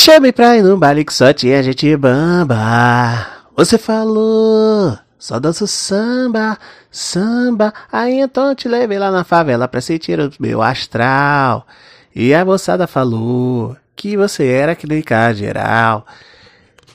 Chame pra ir num baile que só tinha gente bamba. Você falou, só danço samba, samba. Aí então eu te levei lá na favela pra sentir o meu astral. E a moçada falou que você era clínica geral.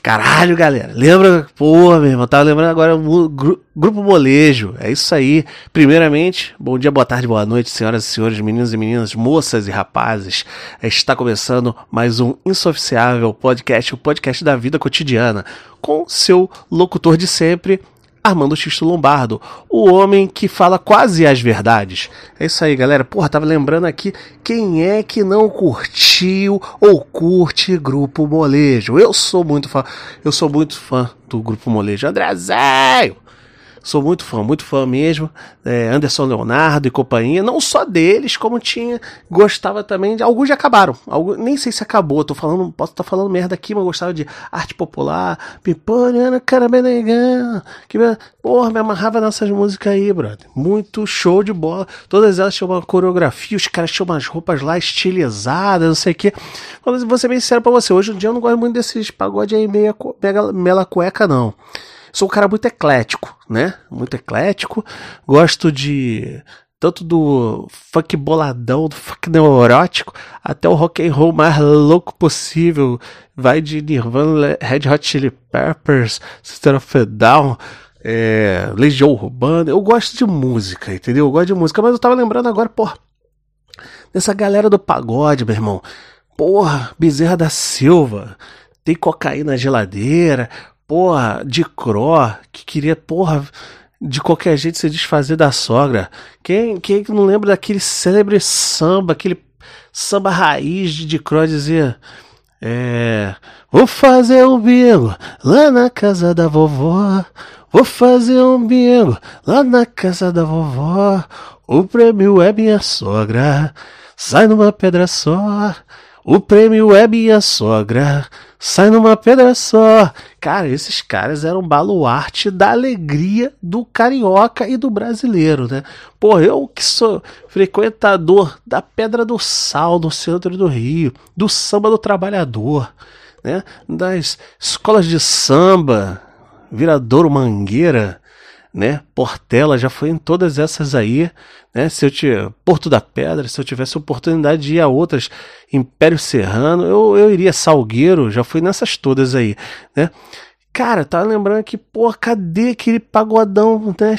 Caralho, galera. Lembra? Pô, meu irmão, tava lembrando agora o Grupo Molejo. É isso aí. Primeiramente, bom dia, boa tarde, boa noite, senhoras e senhores, meninos e meninas, moças e rapazes. Está começando mais um Insoficiável Podcast, o podcast da vida cotidiana, com seu locutor de sempre, Armando Xisto Lombardo, o homem que fala quase as verdades. É isso aí, galera. Porra, tava lembrando aqui quem é que não curtiu ou curte Grupo Molejo. Eu sou muito fã, eu sou muito fã do Grupo Molejo. Andrezinho! Sou muito fã, muito fã mesmo. É, Anderson Leonardo e companhia. Não só deles, como tinha. Gostava também de. Alguns já acabaram. Alguns, nem sei se acabou. Tô falando. Posso estar tá falando merda aqui, mas gostava de arte popular. Pipoliana, cara benegão. Que, porra, me amarrava nessas músicas aí, brother. Muito show de bola. Todas elas tinham uma coreografia. Os caras tinham umas roupas lá estilizadas, não sei o quê. Vou ser bem sincero pra você. Hoje em dia eu não gosto muito desses pagode aí meia, mega, mela cueca, não. Sou um cara muito eclético, né? Muito eclético. Gosto de tanto do funk boladão, do funk neurótico, até o rock and roll mais louco possível. Vai de Nirvana, Red Hot Chili Peppers, System of a Down, é, Legião Urbana. Eu gosto de música, entendeu? Eu gosto de música, mas eu tava lembrando agora, porra, dessa galera do pagode, meu irmão. Porra, Bezerra da Silva, tem cocaína na geladeira, porra, de Cro, que queria, porra, de qualquer jeito se desfazer da sogra. Quem, quem não lembra daquele célebre samba, aquele samba raiz de, de Cro dizia. É. Vou fazer um bingo lá na casa da vovó. Vou fazer um bingo lá na casa da vovó. O prêmio é minha sogra. Sai numa pedra só. O prêmio é minha sogra, sai numa pedra só. Cara, esses caras eram baluarte da alegria do carioca e do brasileiro, né? Pô, eu que sou frequentador da Pedra do Sal no centro do Rio, do samba do trabalhador, né? Das escolas de samba, Viradouro Mangueira, né? Portela já foi em todas essas aí, né? Se eu te Porto da Pedra, se eu tivesse oportunidade de ir a outras, Império Serrano, eu, eu iria Salgueiro, já fui nessas todas aí, né? Cara, tava lembrando que, pô, cadê aquele pagodão, né?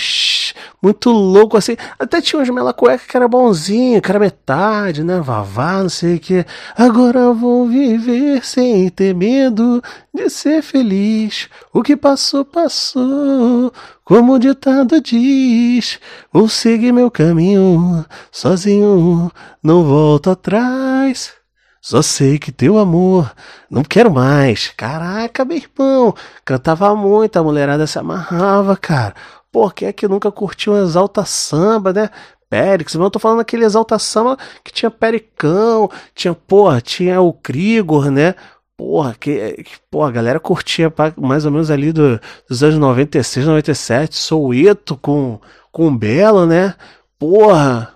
Muito louco assim. Até tinha uns mela cueca que era bonzinho, que era metade, né? Vavá, não sei o que. Agora vou viver sem ter medo de ser feliz. O que passou, passou. Como o ditado diz, vou seguir meu caminho sozinho, não volto atrás. Só sei que teu amor, não quero mais. Caraca, meu irmão, cantava muito, a mulherada se amarrava, cara. Por que é que nunca curtiu um exalta samba, né? Périx, eu tô falando aquele exalta samba que tinha Pericão, tinha, porra, tinha o Krigor, né? Porra, que, que porra, a galera curtia mais ou menos ali do, dos anos 96, 97, Soueto com, com Belo, né? Porra,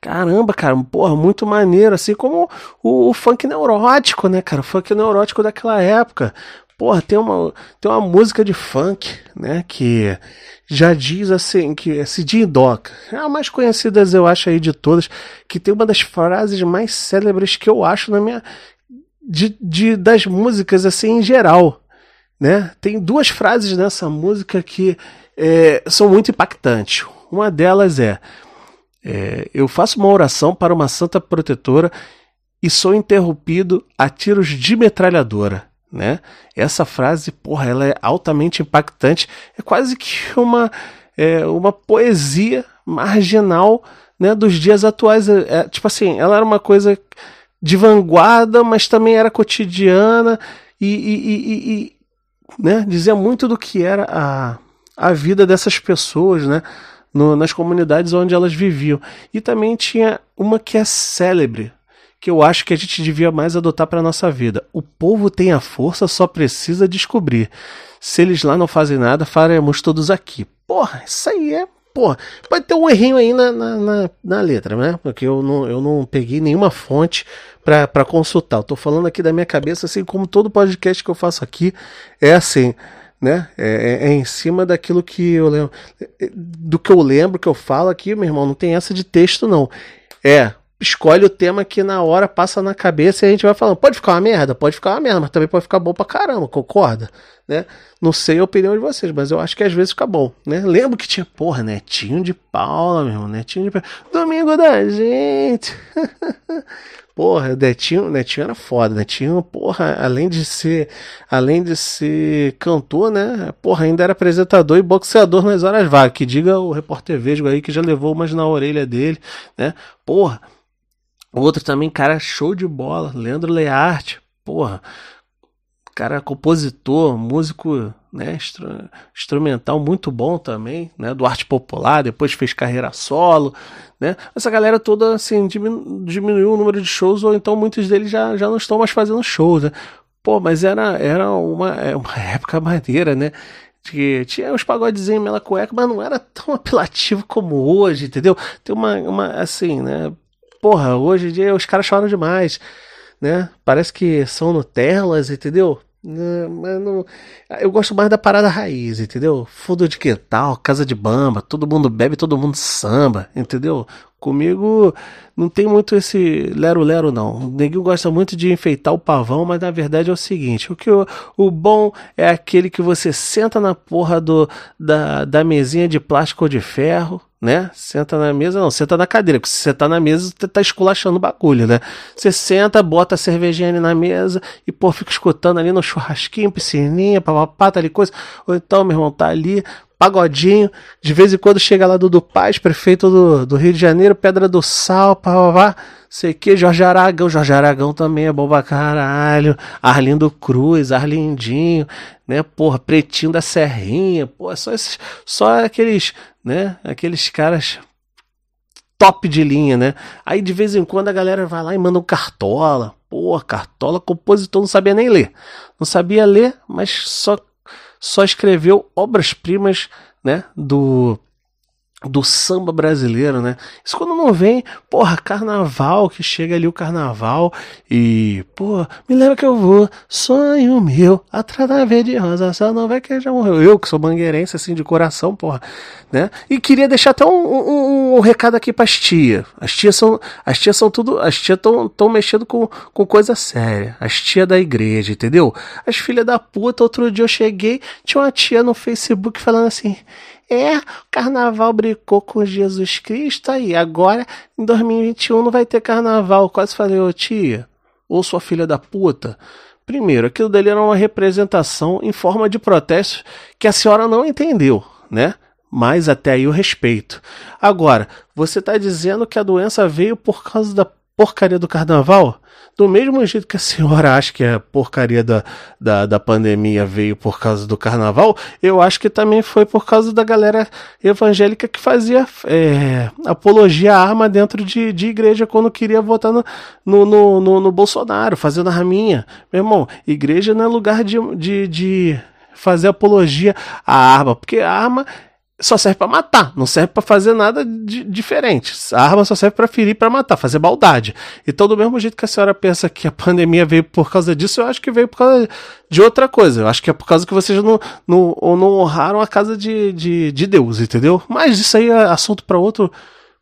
Caramba, cara, porra, muito maneiro, assim como o, o, funk neurótico, né, cara? O funk neurótico daquela época. Porra, tem uma, tem uma música de funk, né, que já diz assim, que é Cidinho Doca. É a mais conhecida, eu acho, aí de todas, que tem uma das frases mais célebres que eu acho na minha. De, de, das músicas, assim, em geral. Né? Tem duas frases nessa música que é, são muito impactantes. Uma delas é é, eu faço uma oração para uma santa protetora e sou interrompido a tiros de metralhadora. Né? Essa frase, porra, ela é altamente impactante. É quase que uma, é, uma poesia marginal né, dos dias atuais. É, é, tipo assim, ela era uma coisa de vanguarda, mas também era cotidiana e, e, e, e né, dizia muito do que era a, a vida dessas pessoas, né? no, nas comunidades onde elas viviam. E também tinha uma que é célebre, que eu acho que a gente devia mais adotar para nossa vida. O povo tem a força, só precisa descobrir. Se eles lá não fazem nada, faremos todos aqui. Porra, isso aí é porra, pode ter um errinho aí na, na, na, na letra, né? Porque eu não, eu não peguei nenhuma fonte para consultar. Eu tô falando aqui da minha cabeça, assim como todo podcast que eu faço aqui é assim, né? É, é, é, em cima daquilo que eu lembro, do que eu lembro, que eu falo aqui, meu irmão, não tem essa de texto não. É, escolhe o tema que na hora passa na cabeça e a gente vai falando. Pode ficar uma merda? Pode ficar uma merda, mas também pode ficar bom pra caramba, concorda? Né? Não sei a opinião de vocês, mas eu acho que às vezes fica bom, né? Lembro que tinha, porra, Netinho de Paula, meu irmão, Netinho de. Domingo da gente. porra, Netinho, Netinho era foda, Netinho, porra, além de ser, além de ser cantor, né? Porra, ainda era apresentador e boxeador nas horas vagas. Que diga o repórter Vesgo aí que já levou umas na orelha dele, né? Porra, Outro também, cara, show de bola, Leandro Learte, porra, cara compositor, músico, né, instru instrumental muito bom também, né, do arte popular, depois fez carreira solo, né, essa galera toda, assim, diminu diminuiu o número de shows, ou então muitos deles já, já não estão mais fazendo shows, né, pô, mas era, era uma, é uma época maneira, né, que tinha uns pagodezinhos mela cueca, mas não era tão apelativo como hoje, entendeu? Tem uma, uma assim, né? Porra, hoje em dia os caras choram demais, né? Parece que são Nutellas, entendeu? Mas não, eu gosto mais da parada raiz, entendeu? Fundo de quintal, casa de bamba, todo mundo bebe, todo mundo samba, entendeu? Comigo não tem muito esse lero-lero, não. O neguinho gosta muito de enfeitar o pavão, mas na verdade é o seguinte: o que o, o bom é aquele que você senta na porra do, da, da mesinha de plástico ou de ferro, né? Senta na mesa, não, senta na cadeira, porque se você tá na mesa, você tá esculachando o bagulho, né? Você senta, bota a cervejinha ali na mesa e, pô, fica escutando ali no churrasquinho, piscininha, papapá, tá ali coisa. Ou então, meu irmão, tá ali, pagodinho, de vez em quando chega lá Dudu Paz, prefeito do, do Rio de Janeiro, Pedra do Sal, papapá, sei que, Jorge Aragão, Jorge Aragão também é bom pra caralho, Arlindo Cruz, Arlindinho, né, porra, Pretinho da Serrinha, pô, só esses, só aqueles né? Aqueles caras top de linha, né? Aí de vez em quando a galera vai lá e manda um cartola. Pô, cartola, compositor não sabia nem ler. Não sabia ler, mas só só escreveu obras-primas, né, do do samba brasileiro, né? Isso quando não vem, porra, carnaval, que chega ali o carnaval e, pô, me lembra que eu vou, sonho meu, atrás da verde rosa, só não vai que já morreu. Eu, que sou mangueirense, assim, de coração, porra, né? E queria deixar até um, um, um recado aqui pras tia. As tias são, as tias são tudo, as tias tão, tão mexendo com, com coisa séria. As tias da igreja, entendeu? As filhas da puta, outro dia eu cheguei, tinha uma tia no Facebook falando assim, é, carnaval brincou com Jesus Cristo aí. Agora, em 2021, não vai ter carnaval. Quase falei, ô tia, ou sua filha da puta. Primeiro, aquilo dali era uma representação em forma de protesto que a senhora não entendeu, né? Mas até aí o respeito. Agora, você está dizendo que a doença veio por causa da porcaria do carnaval? Do mesmo jeito que a senhora acha que a porcaria da, da, da pandemia veio por causa do carnaval, eu acho que também foi por causa da galera evangélica que fazia é, apologia à arma dentro de, de igreja quando queria votar no, no, no, no, no Bolsonaro, fazendo a raminha. Meu irmão, igreja não é lugar de, de, de fazer apologia à arma, porque a arma só serve para matar, não serve para fazer nada de, diferente. A arma só serve para ferir, para matar, fazer maldade. Então, do mesmo jeito que a senhora pensa que a pandemia veio por causa disso, eu acho que veio por causa de outra coisa. Eu acho que é por causa que vocês não, não, não honraram a casa de, de, de Deus, entendeu? Mas isso aí é assunto para outro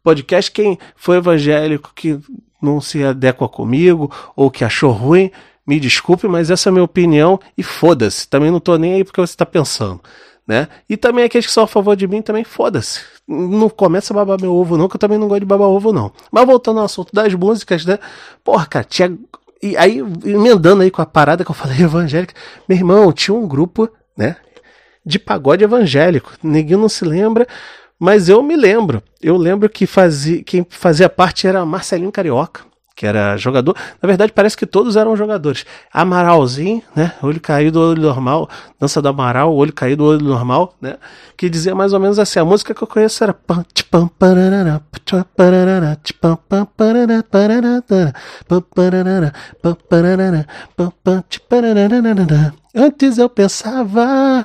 podcast. Quem foi evangélico que não se adequa comigo ou que achou ruim, me desculpe, mas essa é a minha opinião e foda-se. Também não tô nem aí porque você está pensando né? E também aqueles que são a favor de mim também, foda-se. Não começa a babar meu ovo, não, que eu também não gosto de babar ovo, não. Mas voltando ao assunto das músicas, né? Porra, cara, tinha. E aí, emendando aí com a parada que eu falei evangélica, meu irmão, tinha um grupo, né? De pagode evangélico. Ninguém não se lembra, mas eu me lembro. Eu lembro que fazia, quem fazia parte era Marcelinho Carioca que era jogador. Na verdade, parece que todos eram jogadores. Amaralzinho, né? Olho caído, olho normal. Dança do Amaral, olho caído, olho normal, né? Que dizia mais ou menos assim: a música que eu conheço era. Antes eu pensava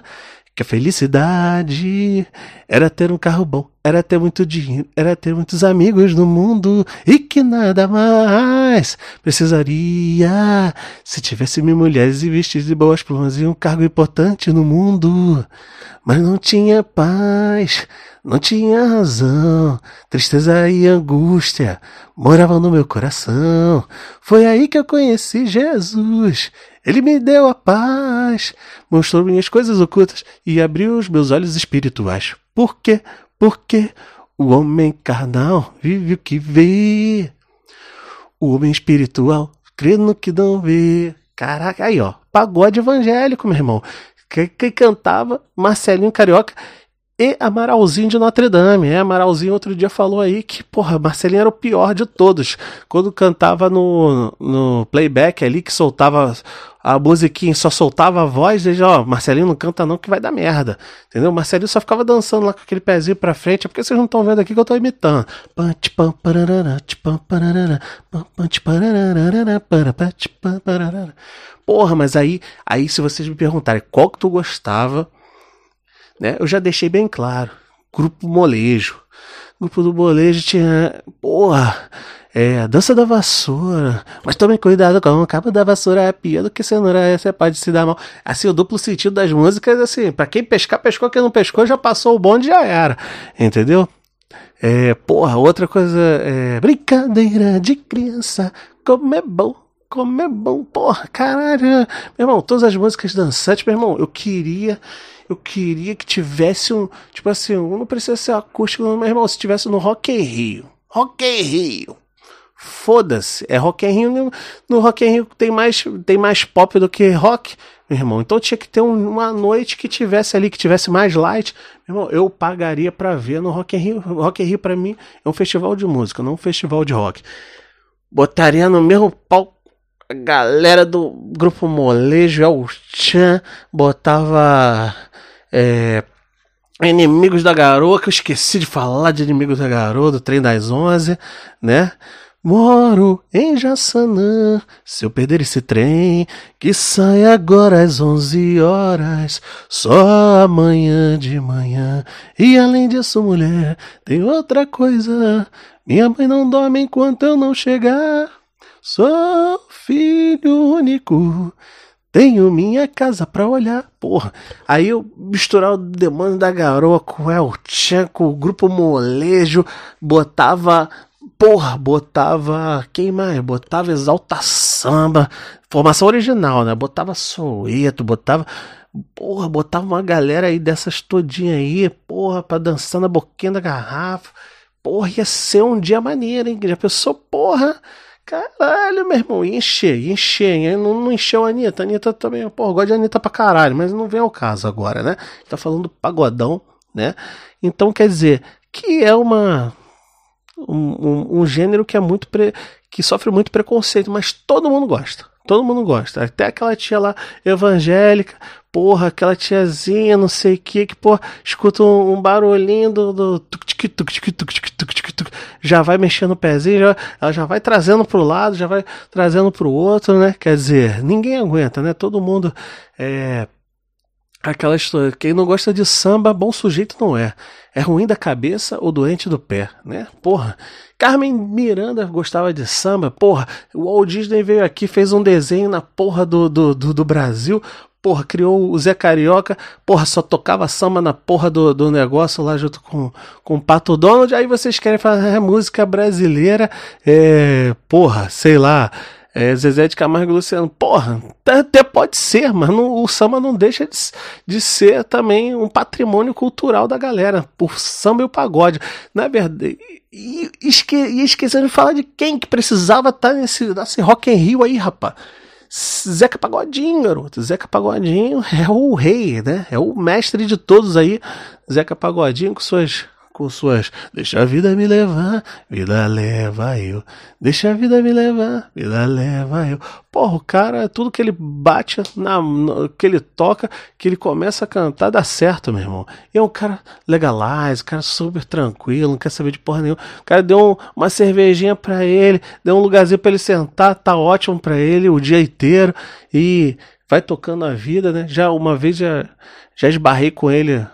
que a felicidade era ter um carro bom, era ter muito dinheiro, era ter muitos amigos no mundo e que nada mais precisaria se tivesse mil mulheres e vestidos de boas plumas e um cargo importante no mundo. Mas não tinha paz, não tinha razão, tristeza e angústia moravam no meu coração. Foi aí que eu conheci Jesus. Ele me deu a paz, mostrou minhas coisas ocultas e abriu os meus olhos espirituais. Por quê? Porque o homem carnal vive o que vê. O homem espiritual crê no que não vê. Caraca, aí ó, pagode evangélico, meu irmão. Quem, cantava Marcelinho Carioca e Amaralzinho de Notre Dame. É, Amaralzinho outro dia falou aí que, porra, Marcelinho era o pior de todos. Quando cantava no, no playback ali, que soltava a musiquinha, só soltava a voz, desde, ó, Marcelinho não canta não que vai dar merda. Entendeu? Marcelinho só ficava dançando lá com aquele pezinho pra frente, é porque vocês não estão vendo aqui que eu tô imitando. Porra, mas aí, aí se vocês me perguntarem qual que tu gostava né? Eu já deixei bem claro. Grupo Molejo. Grupo do Molejo tinha. Porra! É, a dança da vassoura. Mas tome cuidado com o cabo da vassoura é pior do que cenoura, você pode se dar mal. Assim, o duplo sentido das músicas, assim, para quem pescar, pescou, quem não pescou, já passou o bonde, já era. Entendeu? É, porra, outra coisa, é, brincadeira de criança, como é bom, como é bom, porra, caralho. Meu irmão, todas as músicas dançantes, meu irmão, eu queria eu queria que tivesse um. Tipo assim, não precisa ser acústico, meu irmão. Se tivesse no Rock in Rio. Rock in Rio. Foda-se. É Rock in Rio. No, Rock in Rio tem mais, tem mais pop do que rock, meu irmão. Então tinha que ter um, uma noite que tivesse ali, que tivesse mais light. Meu irmão, eu pagaria pra ver no Rock in Rio. Rock in Rio pra mim é um festival de música, não um festival de rock. Botaria no mesmo palco a galera do grupo Molejo, El Chan, botava é, Inimigos da Garoa, que eu esqueci de falar de Inimigos da Garoa, do Trem das Onze, né? Moro em Jaçanã, se eu perder esse trem, que sai agora às onze horas, só amanhã de manhã. E além disso, mulher, tem outra coisa, minha mãe não dorme enquanto eu não chegar. Sou filho único, tenho minha casa pra olhar, porra. Aí eu misturar o demônio da garoa com o El Chan, o grupo molejo, botava. Porra, botava. Quem mais? Botava Exalta Samba. Formação original, né? Botava Soeto, botava. Porra, botava uma galera aí dessas todinha aí, porra, pra dançar na boquinha da garrafa. Porra, ia ser um dia maneiro, hein? Já pensou, porra? Caralho, meu irmão, ia encher, ia encher? Não, não encheu a Anitta. A Anitta também, pô, gosto de Anitta pra caralho, mas não vem ao caso agora, né? Tá falando pagodão, né? Então quer dizer que é uma. Um, um, um gênero que é muito. Pre, que sofre muito preconceito, mas todo mundo gosta. Todo mundo gosta. Até aquela tia lá evangélica, porra, aquela tiazinha, não sei o que, que, porra, escuta um, um barulhinho do. do já vai mexendo o pezinho, já, ela já vai trazendo pro lado, já vai trazendo pro outro, né? Quer dizer, ninguém aguenta, né? Todo mundo é. Aquela história, quem não gosta de samba, bom sujeito não é. É ruim da cabeça ou doente do pé, né? Porra. Carmen Miranda gostava de samba, porra. O Walt Disney veio aqui, fez um desenho na porra do, do, do, do Brasil porra, criou o Zé Carioca, porra, só tocava samba na porra do, do negócio lá junto com, com o Pato Donald, aí vocês querem fazer música brasileira, é, porra, sei lá, é, Zezé de Camargo e Luciano, porra, até pode ser, mas não, o samba não deixa de, de ser também um patrimônio cultural da galera, por samba e o pagode, na verdade, e, esque, e esquecendo de falar de quem que precisava estar tá nesse, nesse Rock in Rio aí, rapaz, Zeca Pagodinho, garoto. Zeca Pagodinho é o rei, né? É o mestre de todos aí. Zeca Pagodinho com suas com suas Deixa a vida me levar, vida leva eu. Deixa a vida me levar, vida leva eu. Porra, o cara, tudo que ele bate, na, no, que ele toca, que ele começa a cantar, dá certo, meu irmão. E é um cara legalize, um cara super tranquilo, não quer saber de porra nenhuma. O cara deu um, uma cervejinha pra ele, deu um lugarzinho pra ele sentar, tá ótimo pra ele o dia inteiro. E vai tocando a vida, né? Já uma vez já, já esbarrei com ele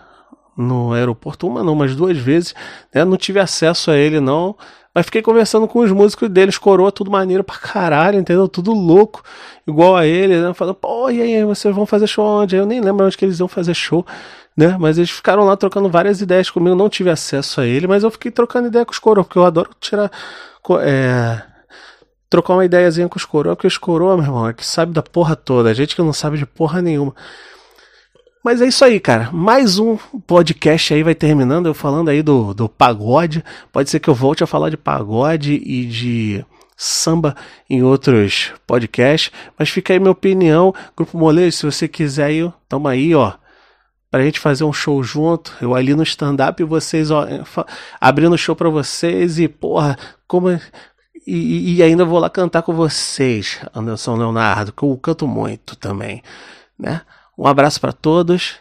no aeroporto, uma não, mas duas vezes, né? Não tive acesso a ele não, mas fiquei conversando com os músicos deles, coroa, tudo maneiro pra caralho, entendeu? Tudo louco, igual a ele, né? Falando, pô, e aí, vocês vão fazer show onde? Eu nem lembro onde que eles iam fazer show, né? Mas eles ficaram lá trocando várias ideias comigo, não tive acesso a ele, mas eu fiquei trocando ideia com os coroa, porque eu adoro tirar. É, trocar uma ideiazinha com os coroa, porque os coroa, meu irmão, é que sabe da porra toda, a gente que não sabe de porra nenhuma. Mas é isso aí, cara. Mais um podcast aí vai terminando. Eu falando aí do, do pagode. Pode ser que eu volte a falar de pagode e de samba em outros podcasts. Mas fica aí minha opinião. Grupo Molejo, se você quiser aí, tamo aí, ó. Pra gente fazer um show junto. Eu ali no stand-up e vocês, ó, abrindo show pra vocês. E, porra, como. E, e ainda vou lá cantar com vocês, Anderson Leonardo, que eu canto muito também, né? Um abraço para todos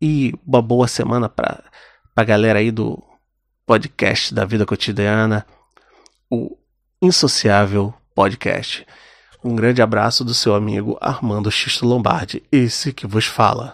e uma boa semana para a galera aí do podcast da vida cotidiana, o Insociável Podcast. Um grande abraço do seu amigo Armando Xisto Lombardi, esse que vos fala.